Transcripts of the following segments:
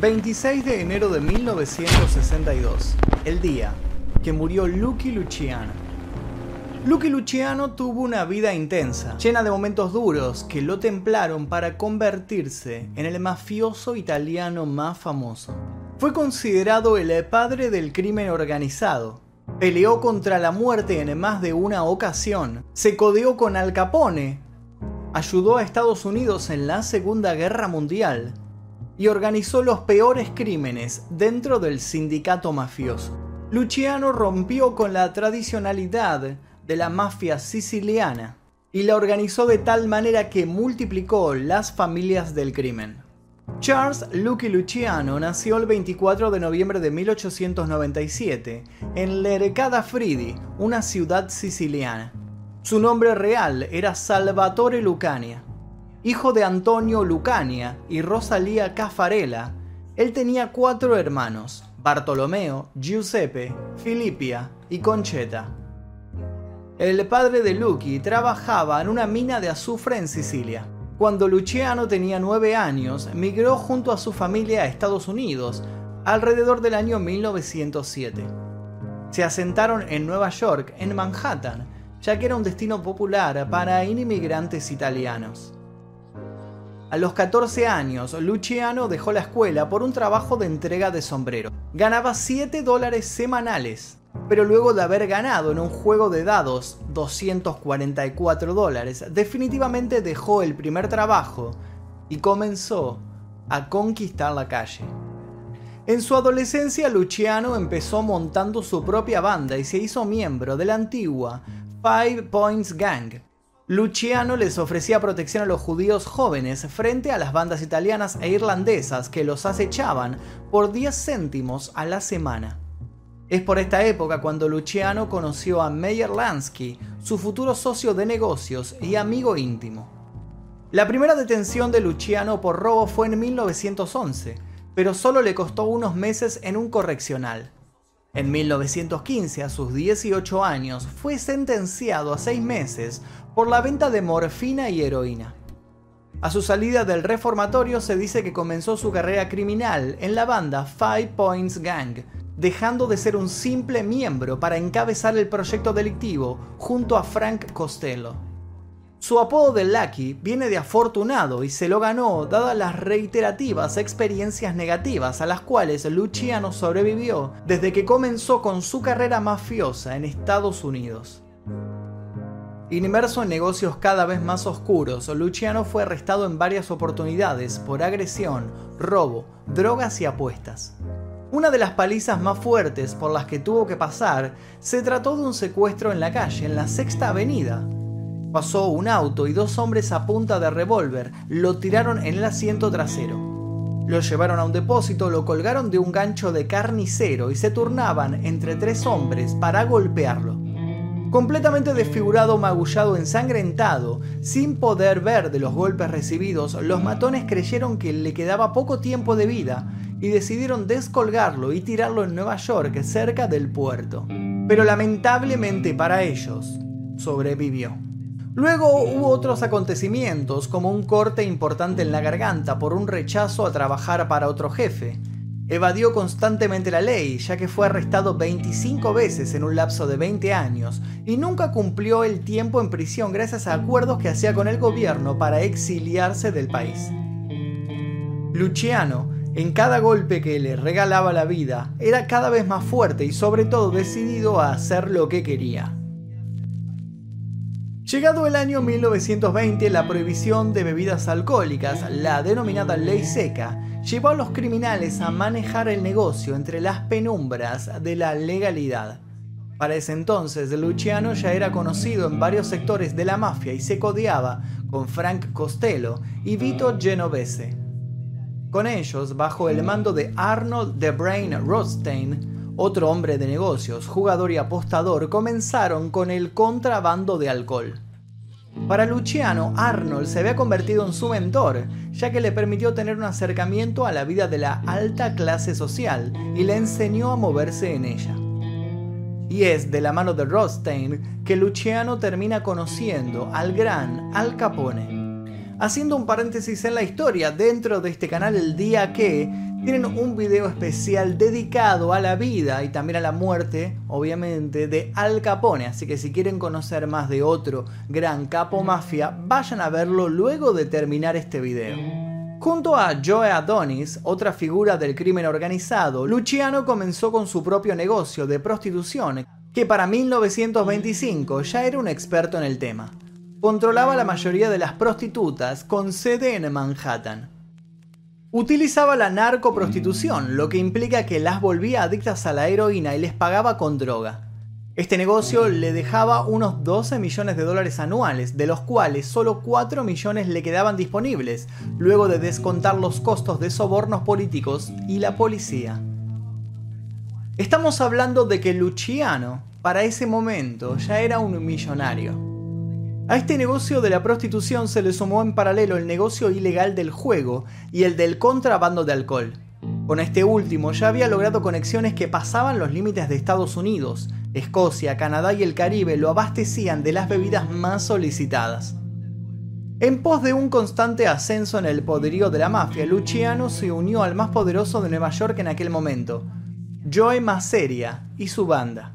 26 de enero de 1962, el día que murió Lucky Luciano. Lucky Luciano tuvo una vida intensa, llena de momentos duros que lo templaron para convertirse en el mafioso italiano más famoso. Fue considerado el padre del crimen organizado. Peleó contra la muerte en más de una ocasión. Se codeó con Al Capone. Ayudó a Estados Unidos en la Segunda Guerra Mundial y organizó los peores crímenes dentro del sindicato mafioso. Luciano rompió con la tradicionalidad de la mafia siciliana y la organizó de tal manera que multiplicó las familias del crimen. Charles Lucky Luciano nació el 24 de noviembre de 1897 en Lercada Fridi, una ciudad siciliana. Su nombre real era Salvatore Lucania. Hijo de Antonio Lucania y Rosalía Caffarella, él tenía cuatro hermanos, Bartolomeo, Giuseppe, Filipia y Concheta. El padre de Lucky trabajaba en una mina de azufre en Sicilia. Cuando Luciano tenía nueve años, migró junto a su familia a Estados Unidos, alrededor del año 1907. Se asentaron en Nueva York, en Manhattan, ya que era un destino popular para inmigrantes italianos. A los 14 años, Luciano dejó la escuela por un trabajo de entrega de sombrero. Ganaba 7 dólares semanales, pero luego de haber ganado en un juego de dados 244 dólares, definitivamente dejó el primer trabajo y comenzó a conquistar la calle. En su adolescencia, Luciano empezó montando su propia banda y se hizo miembro de la antigua Five Points Gang, Luciano les ofrecía protección a los judíos jóvenes frente a las bandas italianas e irlandesas que los acechaban por 10 céntimos a la semana. Es por esta época cuando Luciano conoció a Meyer Lansky, su futuro socio de negocios y amigo íntimo. La primera detención de Luciano por robo fue en 1911, pero solo le costó unos meses en un correccional. En 1915, a sus 18 años, fue sentenciado a 6 meses por la venta de morfina y heroína. A su salida del reformatorio se dice que comenzó su carrera criminal en la banda Five Points Gang, dejando de ser un simple miembro para encabezar el proyecto delictivo junto a Frank Costello. Su apodo de Lucky viene de afortunado y se lo ganó dadas las reiterativas experiencias negativas a las cuales Luciano sobrevivió desde que comenzó con su carrera mafiosa en Estados Unidos. Inmerso en negocios cada vez más oscuros, Luciano fue arrestado en varias oportunidades por agresión, robo, drogas y apuestas. Una de las palizas más fuertes por las que tuvo que pasar se trató de un secuestro en la calle, en la Sexta Avenida. Pasó un auto y dos hombres a punta de revólver lo tiraron en el asiento trasero. Lo llevaron a un depósito, lo colgaron de un gancho de carnicero y se turnaban entre tres hombres para golpearlo. Completamente desfigurado, magullado, ensangrentado, sin poder ver de los golpes recibidos, los matones creyeron que le quedaba poco tiempo de vida y decidieron descolgarlo y tirarlo en Nueva York, cerca del puerto. Pero lamentablemente para ellos, sobrevivió. Luego hubo otros acontecimientos, como un corte importante en la garganta por un rechazo a trabajar para otro jefe, Evadió constantemente la ley, ya que fue arrestado 25 veces en un lapso de 20 años y nunca cumplió el tiempo en prisión gracias a acuerdos que hacía con el gobierno para exiliarse del país. Luciano, en cada golpe que le regalaba la vida, era cada vez más fuerte y sobre todo decidido a hacer lo que quería. Llegado el año 1920, la prohibición de bebidas alcohólicas, la denominada ley seca, llevó a los criminales a manejar el negocio entre las penumbras de la legalidad. Para ese entonces, Luciano ya era conocido en varios sectores de la mafia y se codeaba con Frank Costello y Vito Genovese. Con ellos, bajo el mando de Arnold The Brain Rothstein, otro hombre de negocios, jugador y apostador, comenzaron con el contrabando de alcohol. Para Luciano, Arnold se había convertido en su mentor, ya que le permitió tener un acercamiento a la vida de la alta clase social y le enseñó a moverse en ella. Y es de la mano de Rothstein que Luciano termina conociendo al gran Al Capone. Haciendo un paréntesis en la historia, dentro de este canal el día que tienen un video especial dedicado a la vida y también a la muerte, obviamente, de Al Capone. Así que si quieren conocer más de otro gran capo mafia, vayan a verlo luego de terminar este video. Junto a Joe Adonis, otra figura del crimen organizado, Luciano comenzó con su propio negocio de prostitución, que para 1925 ya era un experto en el tema. Controlaba la mayoría de las prostitutas con sede en Manhattan. Utilizaba la narcoprostitución, lo que implica que las volvía adictas a la heroína y les pagaba con droga. Este negocio le dejaba unos 12 millones de dólares anuales, de los cuales solo 4 millones le quedaban disponibles, luego de descontar los costos de sobornos políticos y la policía. Estamos hablando de que Luciano, para ese momento, ya era un millonario. A este negocio de la prostitución se le sumó en paralelo el negocio ilegal del juego y el del contrabando de alcohol. Con este último ya había logrado conexiones que pasaban los límites de Estados Unidos. Escocia, Canadá y el Caribe lo abastecían de las bebidas más solicitadas. En pos de un constante ascenso en el poderío de la mafia, Luciano se unió al más poderoso de Nueva York en aquel momento, Joy Masseria y su banda.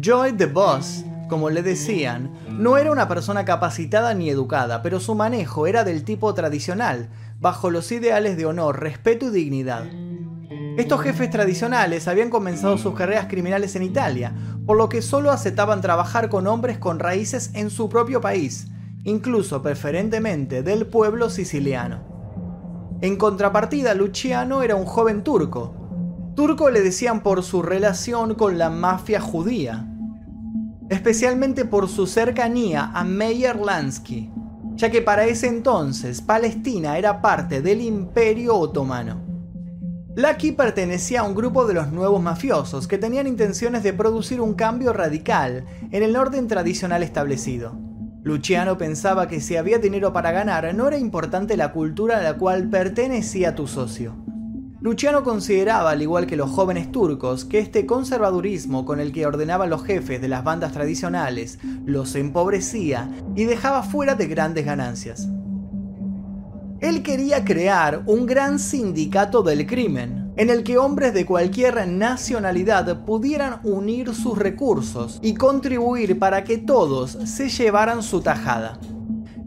Joy the Boss como le decían, no era una persona capacitada ni educada, pero su manejo era del tipo tradicional, bajo los ideales de honor, respeto y dignidad. Estos jefes tradicionales habían comenzado sus carreras criminales en Italia, por lo que solo aceptaban trabajar con hombres con raíces en su propio país, incluso preferentemente del pueblo siciliano. En contrapartida, Luciano era un joven turco. Turco le decían por su relación con la mafia judía especialmente por su cercanía a Meyer Lansky, ya que para ese entonces Palestina era parte del Imperio Otomano. Lucky pertenecía a un grupo de los nuevos mafiosos que tenían intenciones de producir un cambio radical en el orden tradicional establecido. Luciano pensaba que si había dinero para ganar no era importante la cultura a la cual pertenecía tu socio. Luciano consideraba, al igual que los jóvenes turcos, que este conservadurismo con el que ordenaban los jefes de las bandas tradicionales los empobrecía y dejaba fuera de grandes ganancias. Él quería crear un gran sindicato del crimen, en el que hombres de cualquier nacionalidad pudieran unir sus recursos y contribuir para que todos se llevaran su tajada.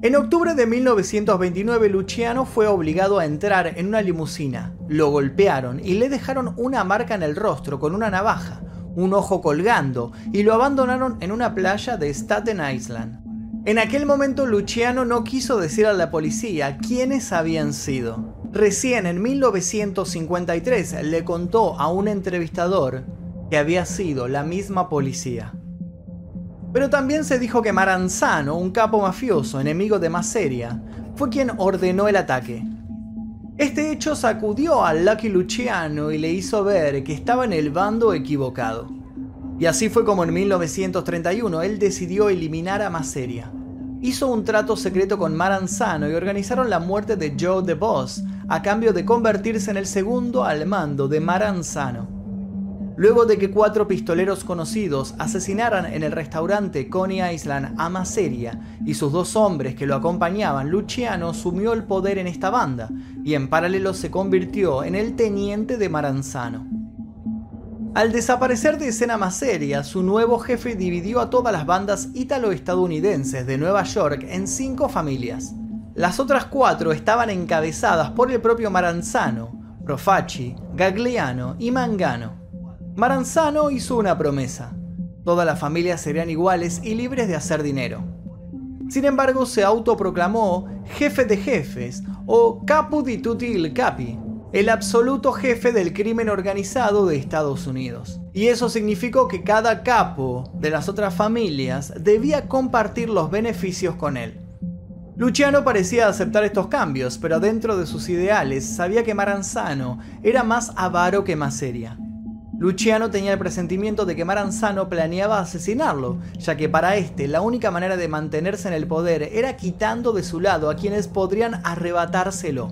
En octubre de 1929 Luciano fue obligado a entrar en una limusina. Lo golpearon y le dejaron una marca en el rostro con una navaja, un ojo colgando y lo abandonaron en una playa de Staten Island. En aquel momento Luciano no quiso decir a la policía quiénes habían sido. Recién en 1953 le contó a un entrevistador que había sido la misma policía. Pero también se dijo que Maranzano, un capo mafioso, enemigo de Maseria, fue quien ordenó el ataque. Este hecho sacudió a Lucky Luciano y le hizo ver que estaba en el bando equivocado. Y así fue como en 1931 él decidió eliminar a Maseria. Hizo un trato secreto con Maranzano y organizaron la muerte de Joe the Boss a cambio de convertirse en el segundo al mando de Maranzano. Luego de que cuatro pistoleros conocidos asesinaran en el restaurante Coney Island a Maseria y sus dos hombres que lo acompañaban, Luciano sumió el poder en esta banda y en paralelo se convirtió en el teniente de Maranzano. Al desaparecer de escena Maseria, su nuevo jefe dividió a todas las bandas ítalo-estadounidenses de Nueva York en cinco familias. Las otras cuatro estaban encabezadas por el propio Maranzano, Profaci, Gagliano y Mangano. Maranzano hizo una promesa. Todas las familias serían iguales y libres de hacer dinero. Sin embargo, se autoproclamó jefe de jefes o capo di tutti il capi, el absoluto jefe del crimen organizado de Estados Unidos. Y eso significó que cada capo de las otras familias debía compartir los beneficios con él. Luciano parecía aceptar estos cambios, pero dentro de sus ideales sabía que Maranzano era más avaro que Maseria. Luciano tenía el presentimiento de que Maranzano planeaba asesinarlo, ya que para este la única manera de mantenerse en el poder era quitando de su lado a quienes podrían arrebatárselo.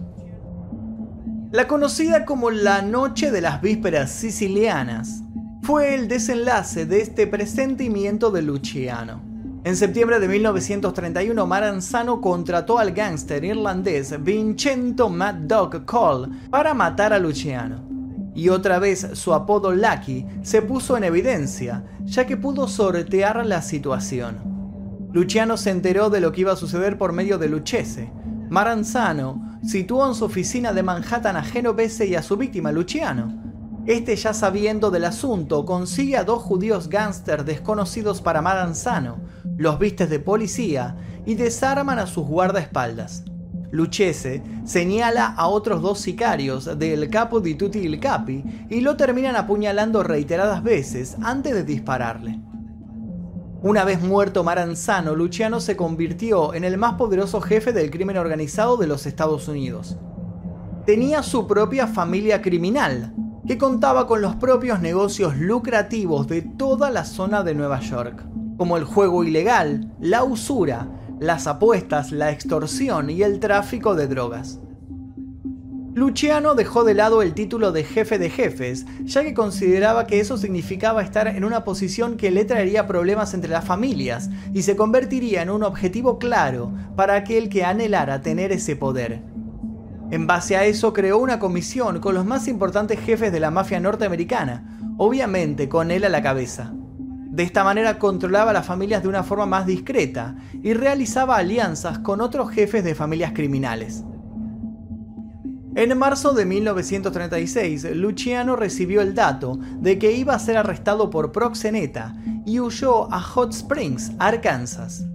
La conocida como la Noche de las Vísperas Sicilianas fue el desenlace de este presentimiento de Luciano. En septiembre de 1931, Maranzano contrató al gángster irlandés Vincenzo Mad Dog Cole para matar a Luciano. Y otra vez su apodo Lucky se puso en evidencia, ya que pudo sortear la situación. Luciano se enteró de lo que iba a suceder por medio de Lucchese. Maranzano situó en su oficina de Manhattan a Genovese y a su víctima, Luciano. Este, ya sabiendo del asunto, consigue a dos judíos gángster desconocidos para Maranzano, los vistes de policía y desarman a sus guardaespaldas. Lucchese señala a otros dos sicarios del capo di tutti capi y lo terminan apuñalando reiteradas veces antes de dispararle. Una vez muerto Maranzano, Luciano se convirtió en el más poderoso jefe del crimen organizado de los Estados Unidos. Tenía su propia familia criminal, que contaba con los propios negocios lucrativos de toda la zona de Nueva York, como el juego ilegal, la usura, las apuestas, la extorsión y el tráfico de drogas. Luciano dejó de lado el título de jefe de jefes, ya que consideraba que eso significaba estar en una posición que le traería problemas entre las familias y se convertiría en un objetivo claro para aquel que anhelara tener ese poder. En base a eso creó una comisión con los más importantes jefes de la mafia norteamericana, obviamente con él a la cabeza. De esta manera controlaba las familias de una forma más discreta y realizaba alianzas con otros jefes de familias criminales. En marzo de 1936, Luciano recibió el dato de que iba a ser arrestado por proxeneta y huyó a Hot Springs, Arkansas.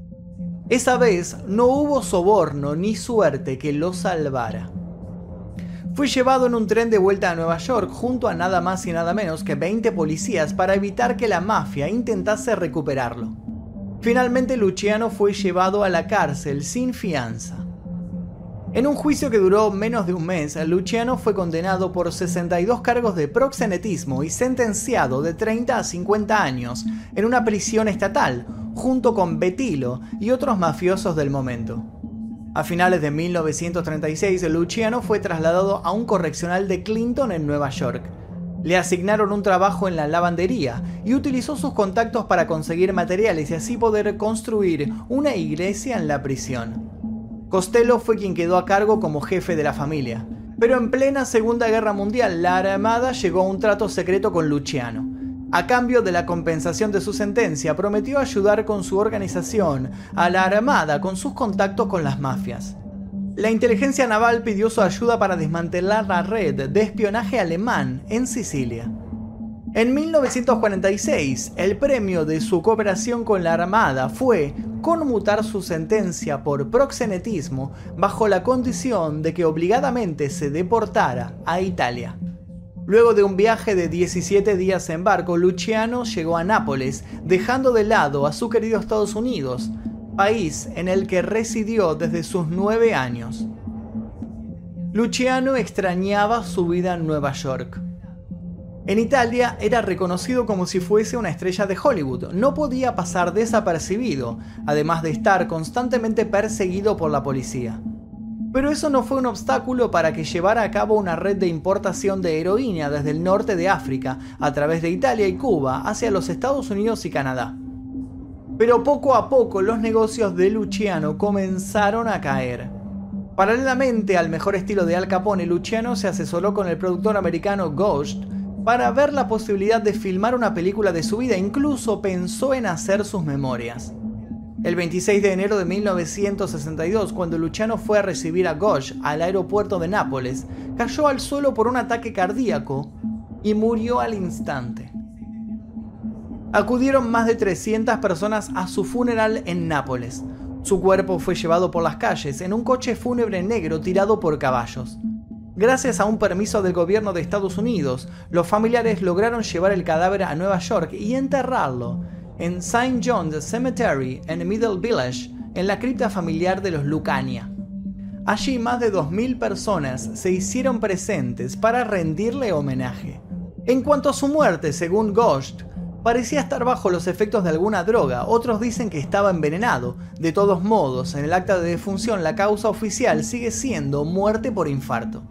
Esa vez no hubo soborno ni suerte que lo salvara. Fue llevado en un tren de vuelta a Nueva York junto a nada más y nada menos que 20 policías para evitar que la mafia intentase recuperarlo. Finalmente Luciano fue llevado a la cárcel sin fianza. En un juicio que duró menos de un mes, Luciano fue condenado por 62 cargos de proxenetismo y sentenciado de 30 a 50 años en una prisión estatal, junto con Betilo y otros mafiosos del momento. A finales de 1936, Luciano fue trasladado a un correccional de Clinton en Nueva York. Le asignaron un trabajo en la lavandería y utilizó sus contactos para conseguir materiales y así poder construir una iglesia en la prisión. Costello fue quien quedó a cargo como jefe de la familia. Pero en plena Segunda Guerra Mundial, la Armada llegó a un trato secreto con Luciano. A cambio de la compensación de su sentencia, prometió ayudar con su organización a la Armada con sus contactos con las mafias. La inteligencia naval pidió su ayuda para desmantelar la red de espionaje alemán en Sicilia. En 1946, el premio de su cooperación con la Armada fue conmutar su sentencia por proxenetismo bajo la condición de que obligadamente se deportara a Italia. Luego de un viaje de 17 días en barco, Luciano llegó a Nápoles, dejando de lado a su querido Estados Unidos, país en el que residió desde sus nueve años. Luciano extrañaba su vida en Nueva York. En Italia era reconocido como si fuese una estrella de Hollywood, no podía pasar desapercibido, además de estar constantemente perseguido por la policía. Pero eso no fue un obstáculo para que llevara a cabo una red de importación de heroína desde el norte de África, a través de Italia y Cuba, hacia los Estados Unidos y Canadá. Pero poco a poco los negocios de Luciano comenzaron a caer. Paralelamente al mejor estilo de Al Capone, Luciano se asesoró con el productor americano Ghost para ver la posibilidad de filmar una película de su vida, incluso pensó en hacer sus memorias. El 26 de enero de 1962, cuando Luciano fue a recibir a Ghosh al aeropuerto de Nápoles, cayó al suelo por un ataque cardíaco y murió al instante. Acudieron más de 300 personas a su funeral en Nápoles. Su cuerpo fue llevado por las calles en un coche fúnebre negro tirado por caballos. Gracias a un permiso del gobierno de Estados Unidos, los familiares lograron llevar el cadáver a Nueva York y enterrarlo en St. John's Cemetery en Middle Village, en la cripta familiar de los Lucania. Allí más de 2.000 personas se hicieron presentes para rendirle homenaje. En cuanto a su muerte, según Ghost, parecía estar bajo los efectos de alguna droga, otros dicen que estaba envenenado. De todos modos, en el acta de defunción la causa oficial sigue siendo muerte por infarto.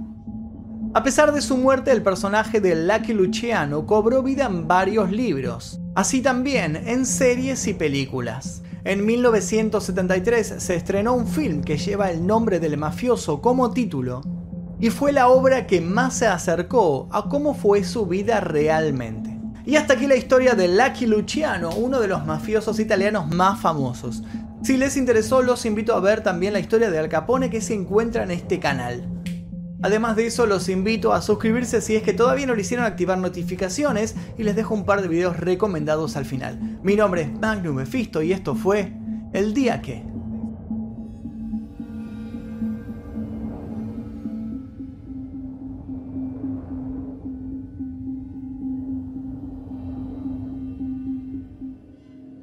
A pesar de su muerte, el personaje de Lucky Luciano cobró vida en varios libros, así también en series y películas. En 1973 se estrenó un film que lleva el nombre del mafioso como título y fue la obra que más se acercó a cómo fue su vida realmente. Y hasta aquí la historia de Lucky Luciano, uno de los mafiosos italianos más famosos. Si les interesó, los invito a ver también la historia de Al Capone que se encuentra en este canal. Además de eso, los invito a suscribirse si es que todavía no lo hicieron activar notificaciones y les dejo un par de videos recomendados al final. Mi nombre es Magnum Mephisto y esto fue El Día Que.